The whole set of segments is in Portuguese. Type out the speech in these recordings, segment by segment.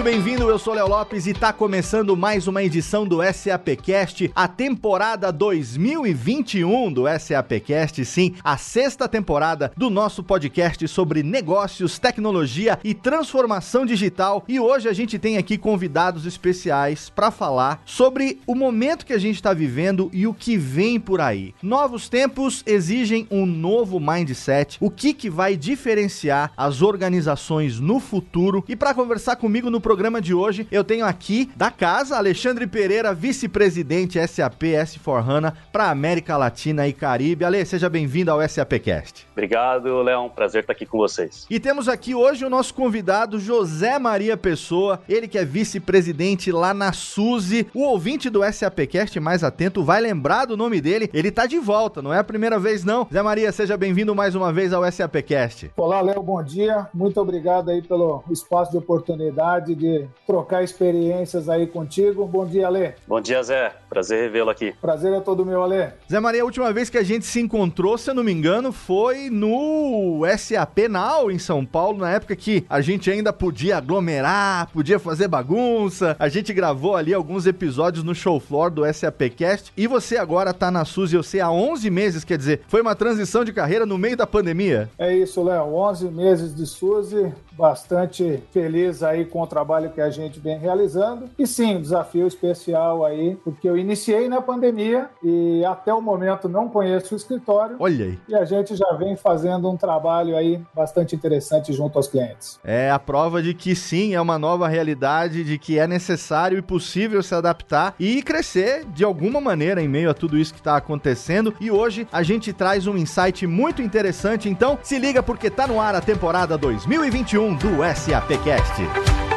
Muito bem-vindo. Eu sou Léo Lopes e está começando mais uma edição do SAPcast, a temporada 2021 do SAPcast, sim, a sexta temporada do nosso podcast sobre negócios, tecnologia e transformação digital. E hoje a gente tem aqui convidados especiais para falar sobre o momento que a gente está vivendo e o que vem por aí. Novos tempos exigem um novo mindset. O que que vai diferenciar as organizações no futuro? E para conversar comigo no programa de hoje. Eu tenho aqui da casa Alexandre Pereira, vice-presidente SAP S4HANA para América Latina e Caribe. Ale, seja bem-vindo ao SAPcast. Obrigado, Leão. Prazer estar aqui com vocês. E temos aqui hoje o nosso convidado José Maria Pessoa, ele que é vice-presidente lá na Suzy. O ouvinte do SAPcast mais atento vai lembrar do nome dele. Ele tá de volta, não é a primeira vez não. Zé Maria, seja bem-vindo mais uma vez ao SAPcast. Olá, Léo, bom dia. Muito obrigado aí pelo espaço de oportunidade de trocar experiências aí contigo. Bom dia, Alê. Bom dia, Zé. Prazer revê-lo aqui. Prazer é todo meu, Alê. Zé Maria, a última vez que a gente se encontrou, se eu não me engano, foi no SAP Now, em São Paulo, na época que a gente ainda podia aglomerar, podia fazer bagunça. A gente gravou ali alguns episódios no show floor do SAPcast. E você agora tá na Suzy, eu sei, há 11 meses, quer dizer, foi uma transição de carreira no meio da pandemia. É isso, Léo. 11 meses de Suzy, bastante feliz aí com o trabalho que a gente vem realizando. E sim, um desafio especial aí, porque eu iniciei na pandemia e até o momento não conheço o escritório. Olha aí. E a gente já vem fazendo um trabalho aí bastante interessante junto aos clientes. É a prova de que sim, é uma nova realidade, de que é necessário e possível se adaptar e crescer de alguma maneira em meio a tudo isso que está acontecendo. E hoje a gente traz um insight muito interessante, então se liga porque tá no ar a temporada 2021 do SAPcast.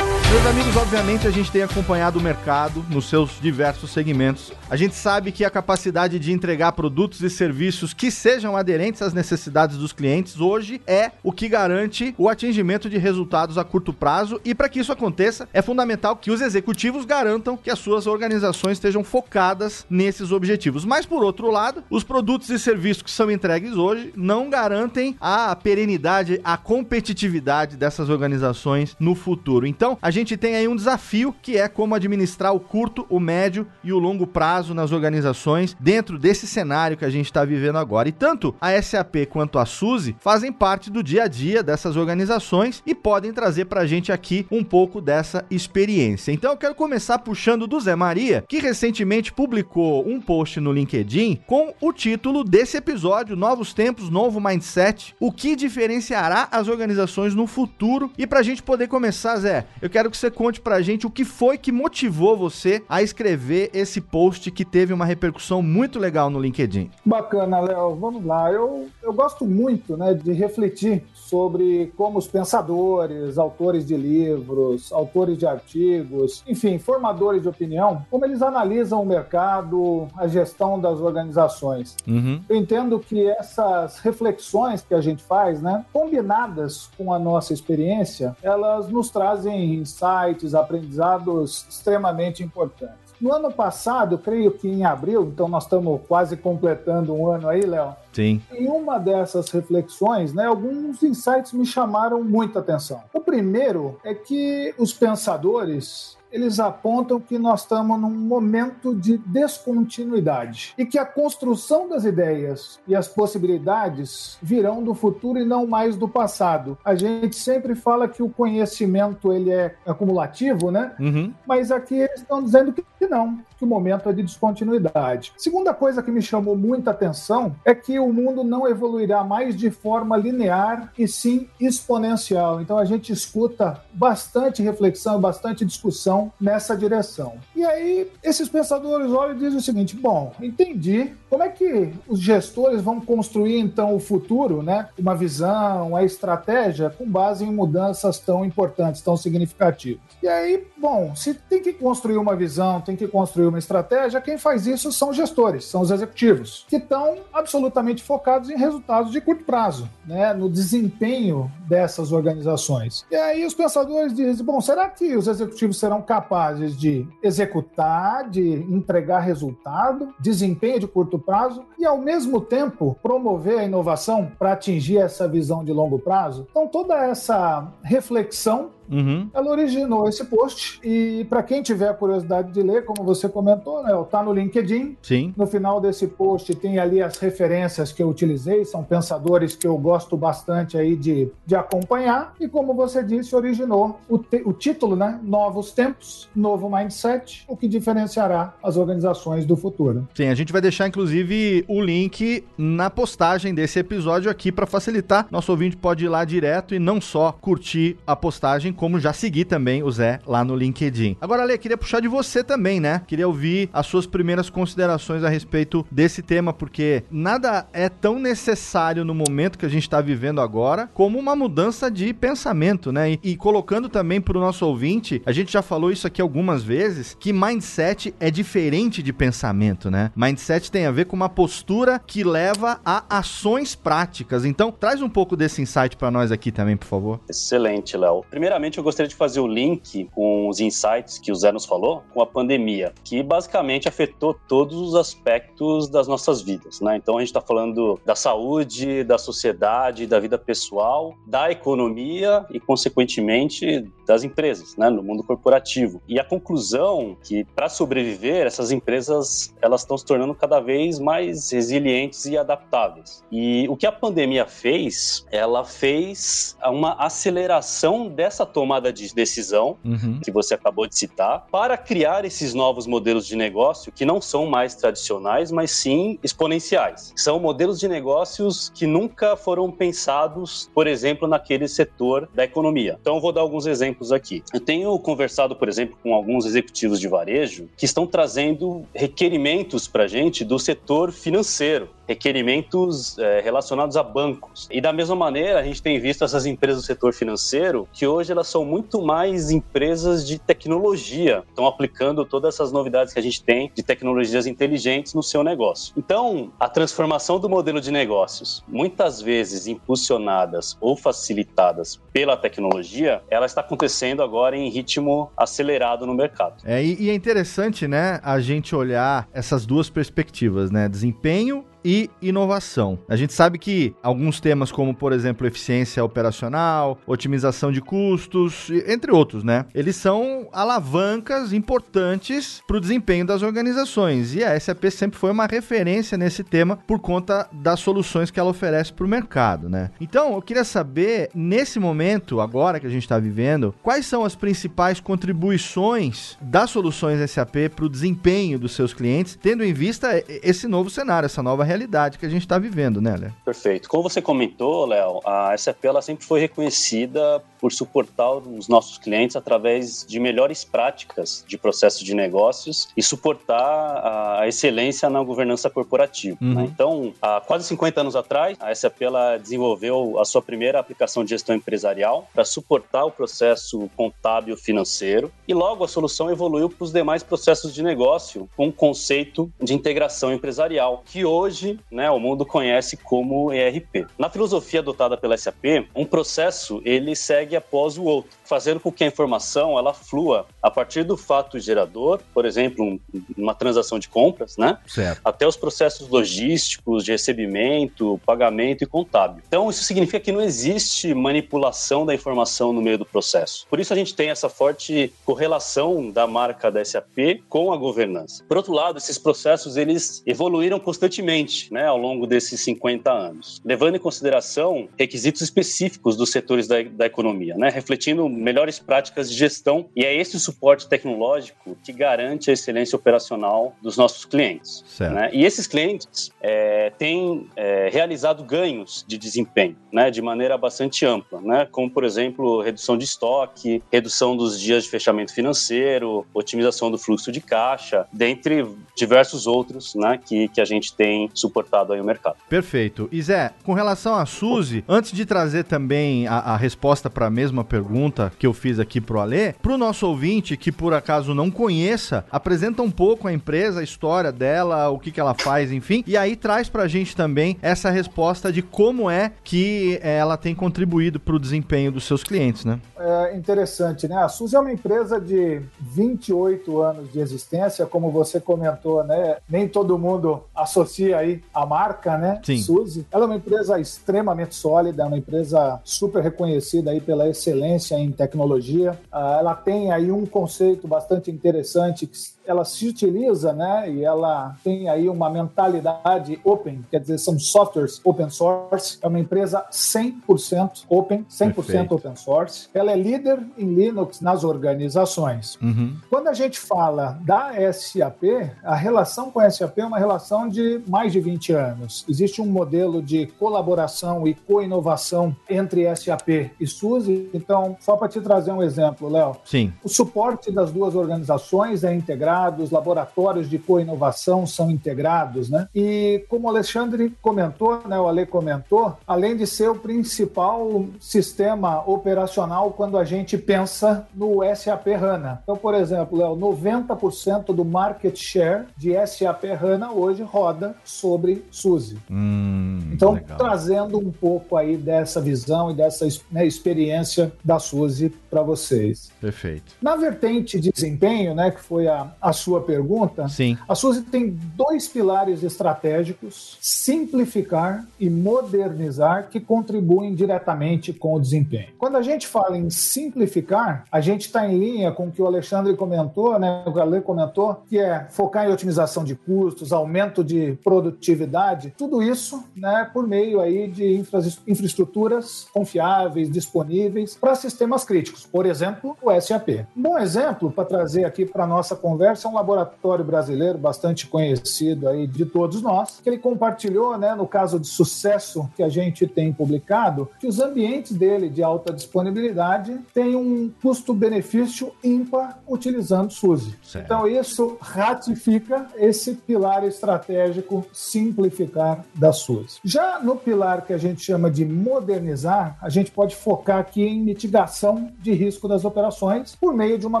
Meus amigos, obviamente a gente tem acompanhado o mercado nos seus diversos segmentos. A gente sabe que a capacidade de entregar produtos e serviços que sejam aderentes às necessidades dos clientes hoje é o que garante o atingimento de resultados a curto prazo e para que isso aconteça é fundamental que os executivos garantam que as suas organizações estejam focadas nesses objetivos. Mas por outro lado, os produtos e serviços que são entregues hoje não garantem a perenidade, a competitividade dessas organizações no futuro. Então, a gente tem aí um desafio que é como administrar o curto, o médio e o longo prazo nas organizações dentro desse cenário que a gente está vivendo agora. E tanto a SAP quanto a SUSE fazem parte do dia a dia dessas organizações e podem trazer para a gente aqui um pouco dessa experiência. Então eu quero começar puxando do Zé Maria, que recentemente publicou um post no LinkedIn com o título desse episódio: Novos Tempos, Novo Mindset. O que diferenciará as organizações no futuro? E para a gente poder começar, Zé, eu quero quero que você conte pra gente o que foi que motivou você a escrever esse post que teve uma repercussão muito legal no LinkedIn. Bacana, Léo. Vamos lá. Eu, eu gosto muito né, de refletir sobre como os pensadores, autores de livros, autores de artigos, enfim, formadores de opinião, como eles analisam o mercado, a gestão das organizações. Uhum. Eu entendo que essas reflexões que a gente faz, né, combinadas com a nossa experiência, elas nos trazem insights, aprendizados extremamente importantes. No ano passado, creio que em abril, então nós estamos quase completando um ano aí, Léo. Sim. Em uma dessas reflexões, né, alguns insights me chamaram muita atenção. O primeiro é que os pensadores eles apontam que nós estamos num momento de descontinuidade e que a construção das ideias e as possibilidades virão do futuro e não mais do passado. A gente sempre fala que o conhecimento ele é acumulativo, né? Uhum. Mas aqui eles estão dizendo que não, que o momento é de descontinuidade. Segunda coisa que me chamou muita atenção é que o mundo não evoluirá mais de forma linear e sim exponencial. Então a gente escuta bastante reflexão, bastante discussão nessa direção. E aí, esses pensadores olham e dizem o seguinte: bom, entendi. Como é que os gestores vão construir então o futuro, né? Uma visão, a estratégia com base em mudanças tão importantes, tão significativas. E aí, bom, se tem que construir uma visão, tem que construir uma estratégia, quem faz isso são os gestores, são os executivos, que estão absolutamente focados em resultados de curto prazo, né? No desempenho dessas organizações. E aí os pensadores dizem: bom, será que os executivos serão capazes de executar, de entregar resultado, desempenho de curto prazo e, ao mesmo tempo, promover a inovação para atingir essa visão de longo prazo? Então, toda essa reflexão Uhum. Ela originou esse post e para quem tiver a curiosidade de ler, como você comentou, né, tá no LinkedIn. Sim. No final desse post tem ali as referências que eu utilizei, são pensadores que eu gosto bastante aí de, de acompanhar e como você disse, originou o, te, o título, né, Novos Tempos, Novo Mindset, o que diferenciará as organizações do futuro. Sim, a gente vai deixar inclusive o link na postagem desse episódio aqui para facilitar. Nosso ouvinte pode ir lá direto e não só curtir a postagem como já seguir também o Zé lá no LinkedIn. Agora, Ale, queria puxar de você também, né? Queria ouvir as suas primeiras considerações a respeito desse tema, porque nada é tão necessário no momento que a gente está vivendo agora como uma mudança de pensamento, né? E, e colocando também para o nosso ouvinte, a gente já falou isso aqui algumas vezes, que mindset é diferente de pensamento, né? Mindset tem a ver com uma postura que leva a ações práticas. Então, traz um pouco desse insight para nós aqui também, por favor. Excelente, Léo. Primeiramente, Primeiramente, eu gostaria de fazer o link com os insights que o Zé nos falou com a pandemia, que basicamente afetou todos os aspectos das nossas vidas. Né? Então, a gente está falando da saúde, da sociedade, da vida pessoal, da economia e, consequentemente, das empresas, né? no mundo corporativo. E a conclusão que, para sobreviver, essas empresas elas estão se tornando cada vez mais resilientes e adaptáveis. E o que a pandemia fez, ela fez uma aceleração dessa tomada de decisão, uhum. que você acabou de citar, para criar esses novos modelos de negócio que não são mais tradicionais, mas sim exponenciais. São modelos de negócios que nunca foram pensados, por exemplo, naquele setor da economia. Então, eu vou dar alguns exemplos aqui. Eu tenho conversado, por exemplo, com alguns executivos de varejo que estão trazendo requerimentos para a gente do setor financeiro requerimentos é, relacionados a bancos. E da mesma maneira, a gente tem visto essas empresas do setor financeiro que hoje elas são muito mais empresas de tecnologia, estão aplicando todas essas novidades que a gente tem de tecnologias inteligentes no seu negócio. Então, a transformação do modelo de negócios, muitas vezes impulsionadas ou facilitadas pela tecnologia, ela está acontecendo agora em ritmo acelerado no mercado. É, e, e é interessante, né, a gente olhar essas duas perspectivas, né, desempenho e inovação. A gente sabe que alguns temas, como por exemplo eficiência operacional, otimização de custos, entre outros, né? Eles são alavancas importantes para o desempenho das organizações. E a SAP sempre foi uma referência nesse tema por conta das soluções que ela oferece para o mercado, né? Então, eu queria saber, nesse momento, agora que a gente está vivendo, quais são as principais contribuições das soluções SAP para o desempenho dos seus clientes, tendo em vista esse novo cenário, essa nova realidade que a gente está vivendo, né, Léo? Perfeito. Como você comentou, Léo, a SAP ela sempre foi reconhecida por suportar os nossos clientes através de melhores práticas de processo de negócios e suportar a excelência na governança corporativa. Uhum. Né? Então, há quase 50 anos atrás, a SAP ela desenvolveu a sua primeira aplicação de gestão empresarial para suportar o processo contábil financeiro e logo a solução evoluiu para os demais processos de negócio com o conceito de integração empresarial, que hoje né, o mundo conhece como ERP. Na filosofia adotada pela SAP, um processo ele segue segue após o outro, fazendo com que a informação ela flua a partir do fato gerador, por exemplo, um, uma transação de compras, né? Certo. Até os processos logísticos, de recebimento, pagamento e contábil. Então, isso significa que não existe manipulação da informação no meio do processo. Por isso a gente tem essa forte correlação da marca da SAP com a governança. Por outro lado, esses processos eles evoluíram constantemente diferente né, ao longo desses 50 anos, levando em consideração requisitos específicos dos setores da, da economia, né, refletindo melhores práticas de gestão, e é esse suporte tecnológico que garante a excelência operacional dos nossos clientes. Né? E esses clientes é, têm é, realizado ganhos de desempenho né, de maneira bastante ampla, né, como, por exemplo, redução de estoque, redução dos dias de fechamento financeiro, otimização do fluxo de caixa, dentre diversos outros né, que, que a gente tem suportado aí o mercado. Perfeito. E Zé, com relação à Suzy, antes de trazer também a, a resposta para a mesma pergunta que eu fiz aqui pro Alê, para o nosso ouvinte que por acaso não conheça, apresenta um pouco a empresa, a história dela, o que, que ela faz, enfim, e aí traz para a gente também essa resposta de como é que eh, ela tem contribuído para o desempenho dos seus clientes, né? É interessante, né? A Suzy é uma empresa de 28 anos de existência, como você comentou, né? Nem todo mundo associa aí a marca, né? Sim. Suzy. Ela é uma empresa extremamente sólida, é uma empresa super reconhecida aí pela excelência em tecnologia. Ah, ela tem aí um conceito bastante interessante que ela se utiliza, né? E ela tem aí uma mentalidade open, quer dizer, são softwares open source. É uma empresa 100% open, 100% Perfeito. open source. Ela é líder em Linux nas organizações. Uhum. Quando a gente fala da SAP, a relação com a SAP é uma relação de mais de 20 anos. Existe um modelo de colaboração e co-inovação entre SAP e SUSE. Então, só para te trazer um exemplo, Léo. Sim. O suporte das duas organizações é integrado, os laboratórios de co-inovação são integrados, né? E como o Alexandre comentou, né, o Ale comentou, além de ser o principal sistema operacional quando a gente pensa no SAP HANA. Então, por exemplo, Léo, 90% do market share de SAP HANA hoje roda sobre SUSE. Hum, então, legal. trazendo um pouco aí dessa visão e dessa né, experiência da SUSE para vocês. Perfeito. Na vertente de desempenho, né, que foi a, a sua pergunta, Sim. a SUSE tem dois pilares estratégicos: simplificar e modernizar, que contribuem diretamente com o desempenho. Quando a gente fala em simplificar, a gente está em linha com o que o Alexandre comentou, né, o Galê comentou, que é focar em otimização de custos, aumento de produtividade, tudo isso né, por meio aí de infra infraestruturas confiáveis, disponíveis para sistemas críticos, por exemplo, o SAP. Um bom exemplo para trazer aqui para nossa conversa é um laboratório brasileiro bastante conhecido aí de todos nós, que ele compartilhou, né, no caso de sucesso que a gente tem publicado, que os ambientes dele de alta disponibilidade têm um custo-benefício ímpar utilizando SUSE. Certo. Então isso ratifica esse pilar estratégico simplificar da SUSE. Já no pilar que a gente chama de modernizar, a gente pode focar aqui em mitigação de risco das operações por meio de uma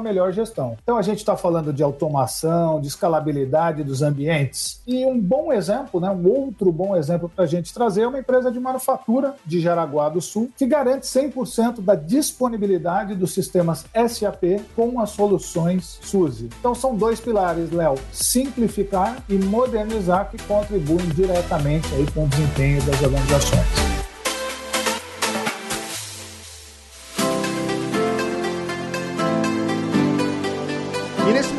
melhor gestão. Então a gente está falando de automação, de escalabilidade dos ambientes. E um bom exemplo, né, um outro bom exemplo para a gente trazer é uma empresa de manufatura de Jaraguá do Sul que garante 100% da disponibilidade dos sistemas SAP com as soluções SUSE. Então são dois pilares, Léo: simplificar e modernizar que contribuem diretamente aí com o desempenho das organizações.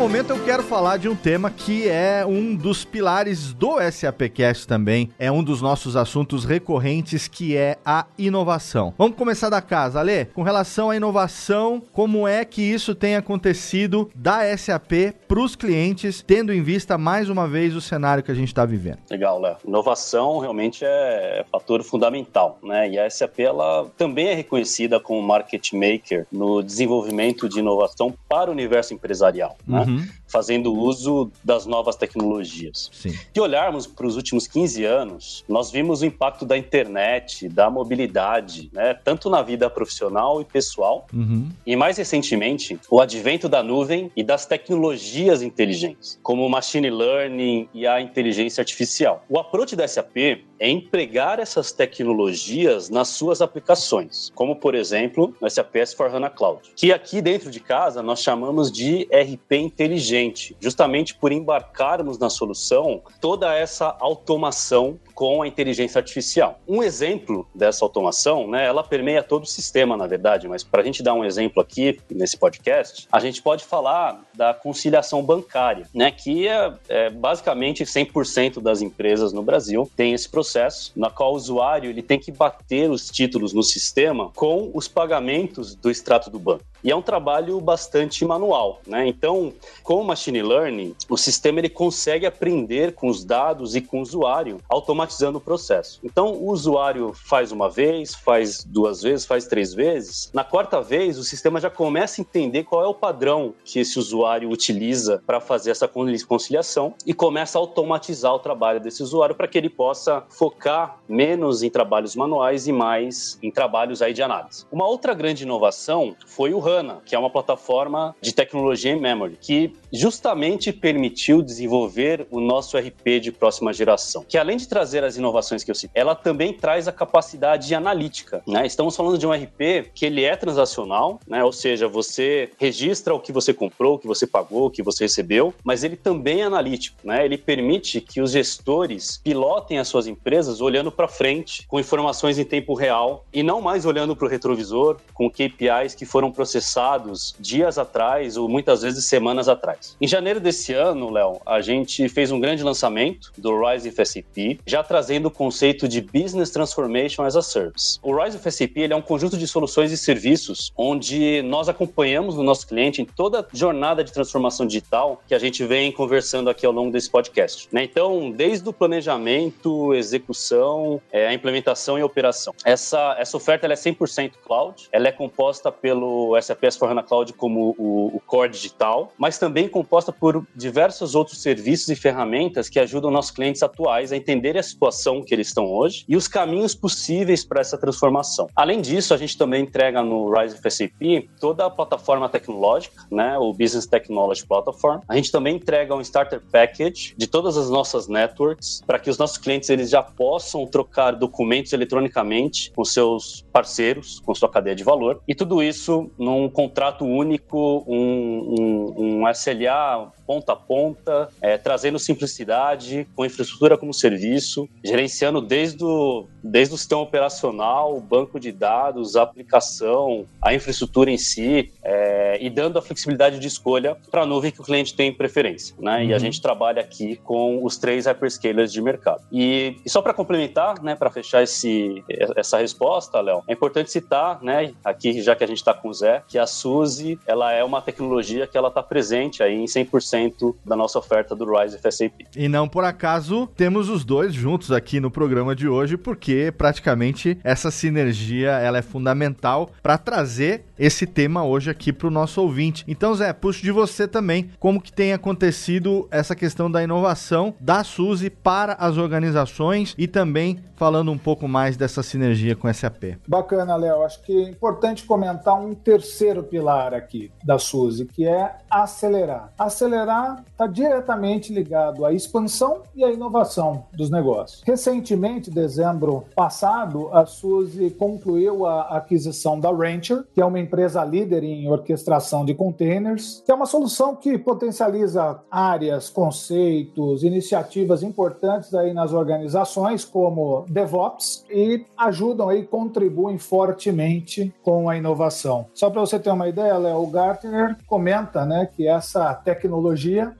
Momento eu quero falar de um tema que é um dos pilares do SAPcast também, é um dos nossos assuntos recorrentes que é a inovação. Vamos começar da casa, Ale. Com relação à inovação, como é que isso tem acontecido da SAP para os clientes, tendo em vista mais uma vez o cenário que a gente está vivendo? Legal, Léo. Inovação realmente é fator fundamental, né? E a SAP ela também é reconhecida como market maker no desenvolvimento de inovação para o universo empresarial, né? Uhum. Mhm. Fazendo uso das novas tecnologias. Sim. Se olharmos para os últimos 15 anos, nós vimos o impacto da internet, da mobilidade, né, tanto na vida profissional e pessoal, uhum. e mais recentemente, o advento da nuvem e das tecnologias inteligentes, como o machine learning e a inteligência artificial. O approach da SAP é empregar essas tecnologias nas suas aplicações, como por exemplo, no SAP S4HANA Cloud, que aqui dentro de casa nós chamamos de RP inteligente, justamente por embarcarmos na solução toda essa automação com a inteligência artificial. Um exemplo dessa automação, né, ela permeia todo o sistema, na verdade, mas para a gente dar um exemplo aqui nesse podcast, a gente pode falar da conciliação bancária, né, que é, é basicamente 100% das empresas no Brasil tem esse processo, na qual o usuário ele tem que bater os títulos no sistema com os pagamentos do extrato do banco. E é um trabalho bastante manual, né? Então, com o machine learning, o sistema ele consegue aprender com os dados e com o usuário, automatizando o processo. Então, o usuário faz uma vez, faz duas vezes, faz três vezes. Na quarta vez, o sistema já começa a entender qual é o padrão que esse usuário utiliza para fazer essa conciliação e começa a automatizar o trabalho desse usuário para que ele possa focar menos em trabalhos manuais e mais em trabalhos aí de análise. Uma outra grande inovação foi o HANA, que é uma plataforma de tecnologia em memory, que justamente permitiu desenvolver o nosso RP de próxima geração, que além de trazer as inovações que eu citei, ela também traz a capacidade analítica. Né? Estamos falando de um RP que ele é transacional, né? ou seja, você registra o que você comprou, o que você pagou, o que você recebeu, mas ele também é analítico. Né? Ele permite que os gestores pilotem as suas empresas olhando para frente, com informações em tempo real e não mais olhando para o retrovisor, com KPIs que foram processados dias atrás ou muitas vezes semanas atrás. Em janeiro desse ano, Léo, a gente fez um grande lançamento do Rise of SAP, já trazendo o conceito de Business Transformation as a Service. O Rise of SAP ele é um conjunto de soluções e serviços onde nós acompanhamos o nosso cliente em toda a jornada de transformação digital que a gente vem conversando aqui ao longo desse podcast. Né? Então, desde o planejamento, execução, é, a implementação e operação. Essa, essa oferta ela é 100% cloud, ela é composta pelo SAP S4HANA Cloud como o, o core digital, mas também composta por diversos outros serviços e ferramentas que ajudam nossos clientes atuais a entender a situação que eles estão hoje e os caminhos possíveis para essa transformação. Além disso, a gente também entrega no Rise of SAP toda a plataforma tecnológica, né, o Business Technology Platform. A gente também entrega um Starter Package de todas as nossas networks para que os nossos clientes eles já possam trocar documentos eletronicamente com seus parceiros, com sua cadeia de valor e tudo isso num contrato único, um, um, um SLA ponta a ponta, é, trazendo simplicidade, com infraestrutura como serviço, gerenciando desde o, desde o sistema operacional, banco de dados, a aplicação, a infraestrutura em si, é, e dando a flexibilidade de escolha para a nuvem que o cliente tem preferência. Né? Uhum. E a uhum. gente trabalha aqui com os três hyperscalers de mercado. E, e só para complementar, né, para fechar esse, essa resposta, Léo, é importante citar, né, aqui já que a gente está com o Zé, que a Suzy ela é uma tecnologia que ela está presente aí em 100% 100% da nossa oferta do Rise FSAP. E não por acaso temos os dois juntos aqui no programa de hoje, porque praticamente essa sinergia ela é fundamental para trazer esse tema hoje aqui para o nosso ouvinte. Então, Zé, puxo de você também como que tem acontecido essa questão da inovação da Suzy para as organizações e também falando um pouco mais dessa sinergia com SAP. Bacana, Léo. Acho que é importante comentar um terceiro pilar aqui da Suzy, que é acelerar. Acelerar está diretamente ligado à expansão e à inovação dos negócios. Recentemente, dezembro passado, a Suzy concluiu a aquisição da Rancher, que é uma empresa líder em orquestração de containers, que é uma solução que potencializa áreas, conceitos, iniciativas importantes aí nas organizações, como DevOps, e ajudam aí, contribuem fortemente com a inovação. Só para você ter uma ideia, Léo, o Gartner comenta, né, que essa tecnologia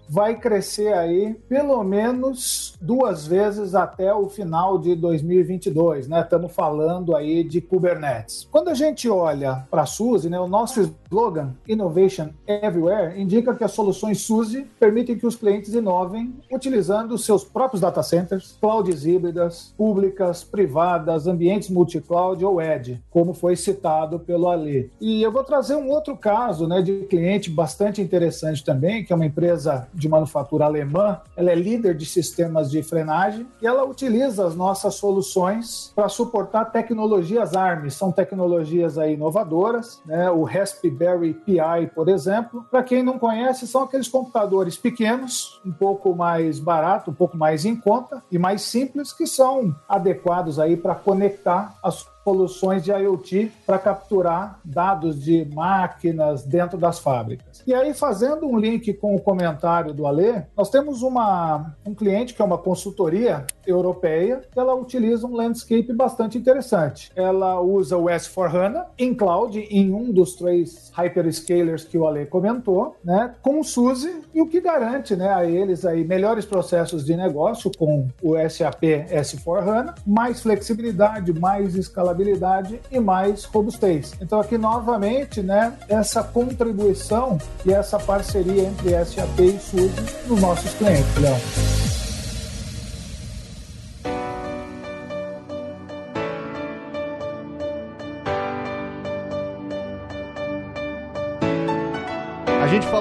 vai crescer aí pelo menos duas vezes até o final de 2022, né? Estamos falando aí de Kubernetes. Quando a gente olha para a SUSE, né, o nosso slogan Innovation Everywhere indica que as soluções SUSE permitem que os clientes inovem utilizando seus próprios data centers, clouds híbridas, públicas, privadas, ambientes multi-cloud ou edge, como foi citado pelo Ali. E eu vou trazer um outro caso, né, de cliente bastante interessante também, que é uma empresa de manufatura alemã. Ela é líder de sistemas de frenagem e ela utiliza as nossas soluções para suportar tecnologias ARM. São tecnologias aí inovadoras, né? O Raspberry Pi, por exemplo. Para quem não conhece, são aqueles computadores pequenos, um pouco mais barato, um pouco mais em conta e mais simples, que são adequados aí para conectar as soluções de IoT para capturar dados de máquinas dentro das fábricas. E aí, fazendo um link com o comentário do Alê, nós temos uma, um cliente que é uma consultoria europeia, ela utiliza um landscape bastante interessante. Ela usa o S4HANA em cloud, em um dos três hyperscalers que o Ale comentou, né, com o SUSE, e o que garante né, a eles aí melhores processos de negócio com o SAP S4HANA, mais flexibilidade, mais escalabilidade e mais robustez. Então aqui novamente, né, essa contribuição e essa parceria entre SAP e SUSE nos nossos clientes, Léo.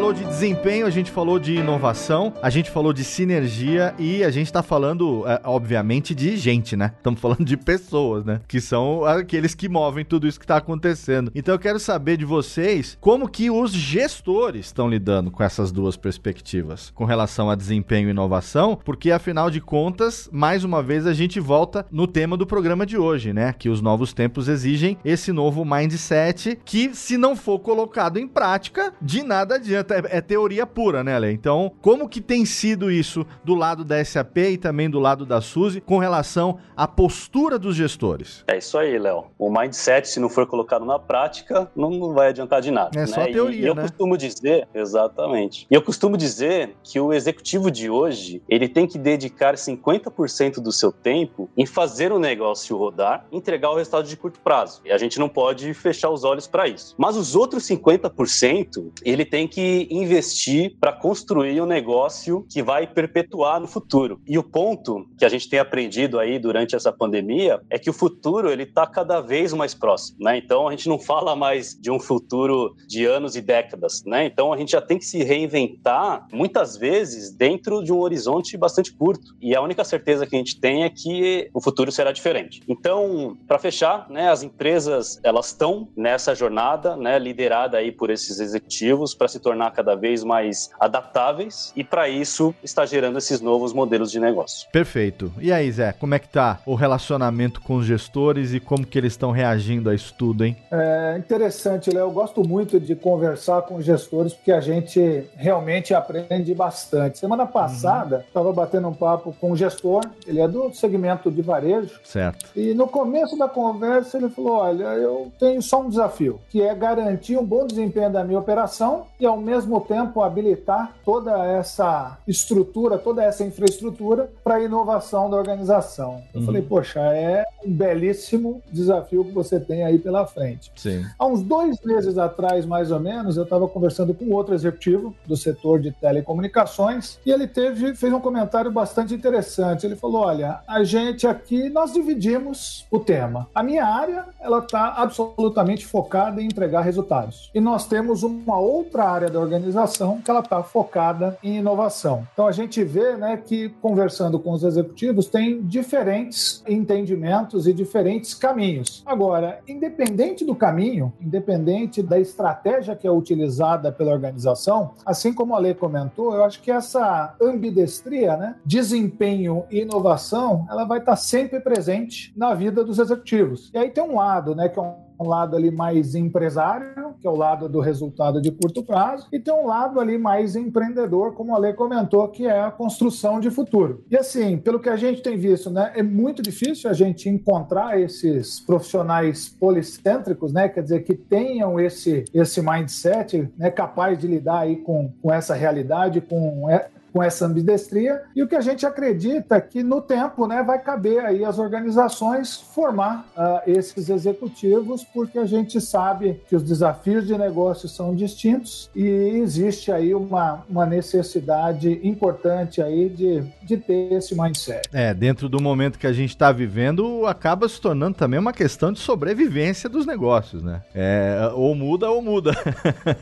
Falou de desempenho, a gente falou de inovação, a gente falou de sinergia e a gente tá falando, é, obviamente, de gente, né? Estamos falando de pessoas, né? Que são aqueles que movem tudo isso que tá acontecendo. Então eu quero saber de vocês como que os gestores estão lidando com essas duas perspectivas, com relação a desempenho e inovação, porque afinal de contas, mais uma vez a gente volta no tema do programa de hoje, né? Que os novos tempos exigem esse novo mindset que, se não for colocado em prática, de nada adianta adianta, é, teoria pura, né, Ale? Então, como que tem sido isso do lado da SAP e também do lado da Suzy com relação à postura dos gestores? É isso aí, Léo. O mindset, se não for colocado na prática, não, não vai adiantar de nada. É né? só teoria, e, e eu né? costumo dizer, exatamente. E eu costumo dizer que o executivo de hoje, ele tem que dedicar 50% do seu tempo em fazer o negócio rodar, entregar o resultado de curto prazo. E a gente não pode fechar os olhos para isso. Mas os outros 50%, ele tem que investir para construir um negócio que vai perpetuar no futuro. E o ponto que a gente tem aprendido aí durante essa pandemia é que o futuro ele está cada vez mais próximo, né? Então a gente não fala mais de um futuro de anos e décadas, né? Então a gente já tem que se reinventar muitas vezes dentro de um horizonte bastante curto. E a única certeza que a gente tem é que o futuro será diferente. Então, para fechar, né, as empresas elas estão nessa jornada, né, liderada aí por esses executivos para se tornar cada vez mais adaptáveis e para isso está gerando esses novos modelos de negócio. Perfeito. E aí, Zé, como é que tá o relacionamento com os gestores e como que eles estão reagindo a isso tudo, hein? É interessante, Léo. Eu gosto muito de conversar com os gestores porque a gente realmente aprende bastante. Semana passada, estava uhum. batendo um papo com um gestor, ele é do segmento de varejo. Certo. E no começo da conversa ele falou: Olha, eu tenho só um desafio, que é garantir um bom desempenho da minha operação e ao mesmo tempo habilitar toda essa estrutura, toda essa infraestrutura para a inovação da organização. Eu uhum. falei, poxa, é um belíssimo desafio que você tem aí pela frente. Sim. Há uns dois meses atrás, mais ou menos, eu estava conversando com outro executivo do setor de telecomunicações e ele teve, fez um comentário bastante interessante. Ele falou, olha, a gente aqui, nós dividimos o tema. A minha área, ela está absolutamente focada em entregar resultados. E nós temos uma outra área da organização que ela está focada em inovação. Então a gente vê né, que conversando com os executivos tem diferentes entendimentos e diferentes caminhos. Agora, independente do caminho, independente da estratégia que é utilizada pela organização, assim como a lei comentou, eu acho que essa ambidestria, né, desempenho e inovação, ela vai estar sempre presente na vida dos executivos. E aí tem um lado, né, que é um um lado ali mais empresário, que é o lado do resultado de curto prazo, e tem um lado ali mais empreendedor, como a Lei comentou, que é a construção de futuro. E assim, pelo que a gente tem visto, né, é muito difícil a gente encontrar esses profissionais policêntricos, né, quer dizer, que tenham esse, esse mindset, né, capaz de lidar aí com, com essa realidade, com com essa ambidestria e o que a gente acredita é que no tempo né, vai caber aí as organizações formar uh, esses executivos porque a gente sabe que os desafios de negócio são distintos e existe aí uma, uma necessidade importante aí de, de ter esse mindset. É, dentro do momento que a gente está vivendo, acaba se tornando também uma questão de sobrevivência dos negócios, né? É, ou muda ou muda.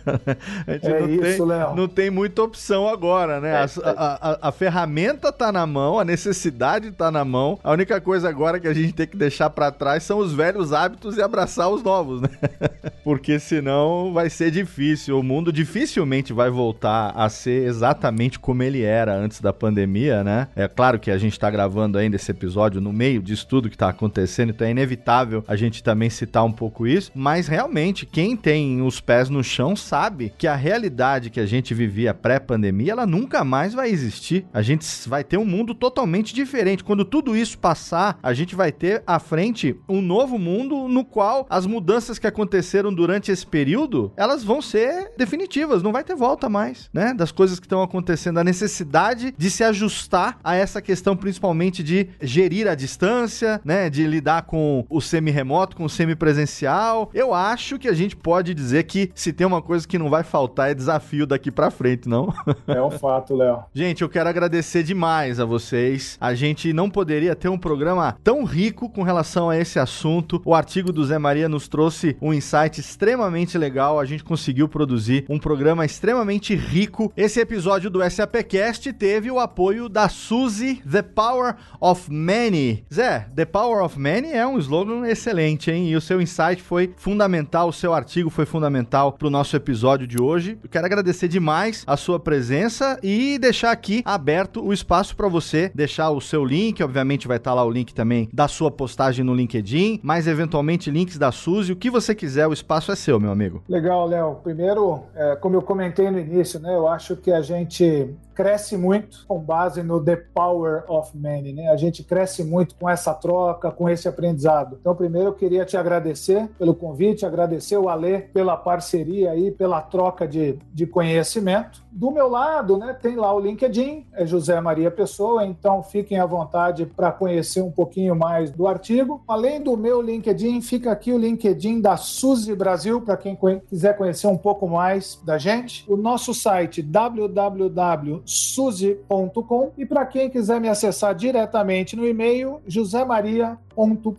é isso, Léo. Não tem muita opção agora, né? É a, a, ferramenta tá na mão, a necessidade tá na mão. A única coisa agora que a gente tem que deixar para trás são os velhos hábitos e abraçar os novos, né? Porque senão vai ser difícil. O mundo dificilmente vai voltar a ser exatamente como ele era antes da pandemia, né? É claro que a gente tá gravando ainda esse episódio no meio disso tudo que tá acontecendo, então é inevitável a gente também citar um pouco isso, mas realmente quem tem os pés no chão sabe que a realidade que a gente vivia pré-pandemia, ela nunca mais vai existir. A gente vai ter um mundo totalmente diferente. Quando tudo isso passar, a gente vai ter à frente um novo mundo no qual as mudanças que aconteceram durante esse período, elas vão ser definitivas, não vai ter volta mais, né? Das coisas que estão acontecendo, a necessidade de se ajustar a essa questão principalmente de gerir a distância, né, de lidar com o semi-remoto, com o semi-presencial. Eu acho que a gente pode dizer que se tem uma coisa que não vai faltar é desafio daqui para frente, não? É um fato, Léo. Gente, eu quero agradecer demais a vocês. A gente não poderia ter um programa tão rico com relação a esse assunto. O artigo do Zé Maria nos trouxe um insight extremamente legal. A gente conseguiu produzir um programa extremamente rico. Esse episódio do SAPcast teve o apoio da Suzy The Power of Many. Zé, The Power of Many é um slogan excelente, hein? E o seu insight foi fundamental, o seu artigo foi fundamental para o nosso episódio de hoje. Eu quero agradecer demais a sua presença e deixar aqui aberto o espaço para você deixar o seu link, obviamente vai estar tá lá o link também da sua postagem no LinkedIn, mas eventualmente links da Suzy, o que você quiser, o espaço é seu, meu amigo. Legal, Léo. Primeiro, é, como eu comentei no início, né, eu acho que a gente cresce muito com base no The Power of Many, né? A gente cresce muito com essa troca, com esse aprendizado. Então, primeiro eu queria te agradecer pelo convite, agradecer o Alê pela parceria aí, pela troca de, de conhecimento. Do meu lado, né, tem lá o LinkedIn, é José Maria Pessoa, então fiquem à vontade para conhecer um pouquinho mais do artigo. Além do meu LinkedIn, fica aqui o LinkedIn da Suzy Brasil, para quem quiser conhecer um pouco mais da gente. O nosso site www.suzy.com e para quem quiser me acessar diretamente no e-mail, Maria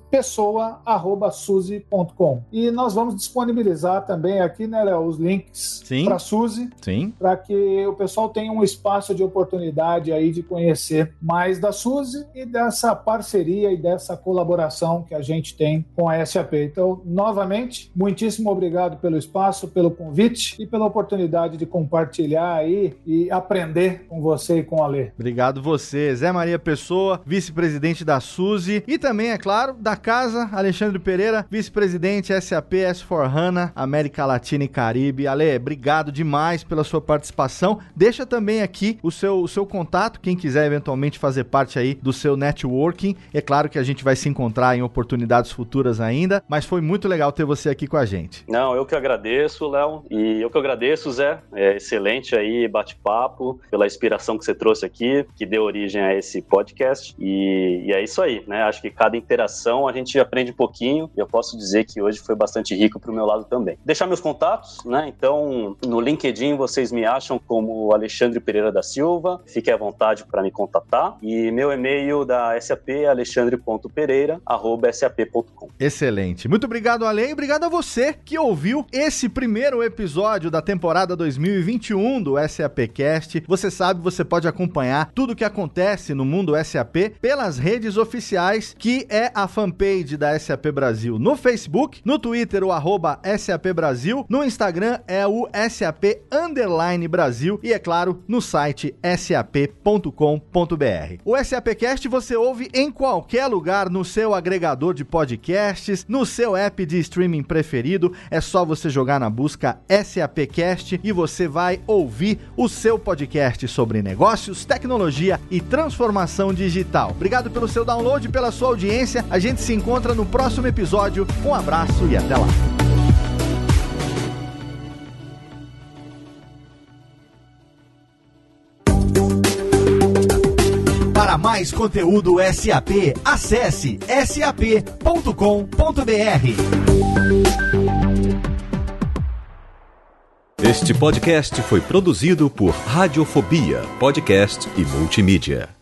pessoa@suzy.com. E nós vamos disponibilizar também aqui, né, Léo, os links para Suzy, para que o pessoal tenha um espaço de oportunidade aí de conhecer mais da Suzy e dessa parceria e dessa colaboração que a gente tem com a SAP. Então, novamente, muitíssimo obrigado pelo espaço, pelo convite e pela oportunidade de compartilhar aí e aprender com você e com a Lê. Obrigado você, Zé Maria Pessoa, vice-presidente da Suzy e também é claro, da casa, Alexandre Pereira, vice-presidente SAP S4HANA, América Latina e Caribe. Ale, obrigado demais pela sua participação. Deixa também aqui o seu, o seu contato, quem quiser eventualmente fazer parte aí do seu networking. É claro que a gente vai se encontrar em oportunidades futuras ainda, mas foi muito legal ter você aqui com a gente. Não, eu que agradeço, Léo, e eu que agradeço, Zé. É excelente aí, bate-papo, pela inspiração que você trouxe aqui, que deu origem a esse podcast. E, e é isso aí, né? Acho que cada a gente aprende um pouquinho e eu posso dizer que hoje foi bastante rico para o meu lado também. Deixar meus contatos, né? Então, no LinkedIn vocês me acham como Alexandre Pereira da Silva, fique à vontade para me contatar e meu e-mail da SAP é alexandre.pereira@sap.com. Excelente. Muito obrigado, Ale, e obrigado a você que ouviu esse primeiro episódio da temporada 2021 do SAPcast. Você sabe, você pode acompanhar tudo o que acontece no mundo SAP pelas redes oficiais que é a fanpage da SAP Brasil no Facebook, no Twitter o arroba SAP Brasil, no Instagram é o SAP Underline Brasil e é claro no site sap.com.br. O SAPcast você ouve em qualquer lugar no seu agregador de podcasts, no seu app de streaming preferido, é só você jogar na busca SAPcast e você vai ouvir o seu podcast sobre negócios, tecnologia e transformação digital. Obrigado pelo seu download, pela sua audiência. A gente se encontra no próximo episódio. Um abraço e até lá. Para mais conteúdo SAP, acesse sap.com.br. Este podcast foi produzido por Radiofobia, podcast e multimídia.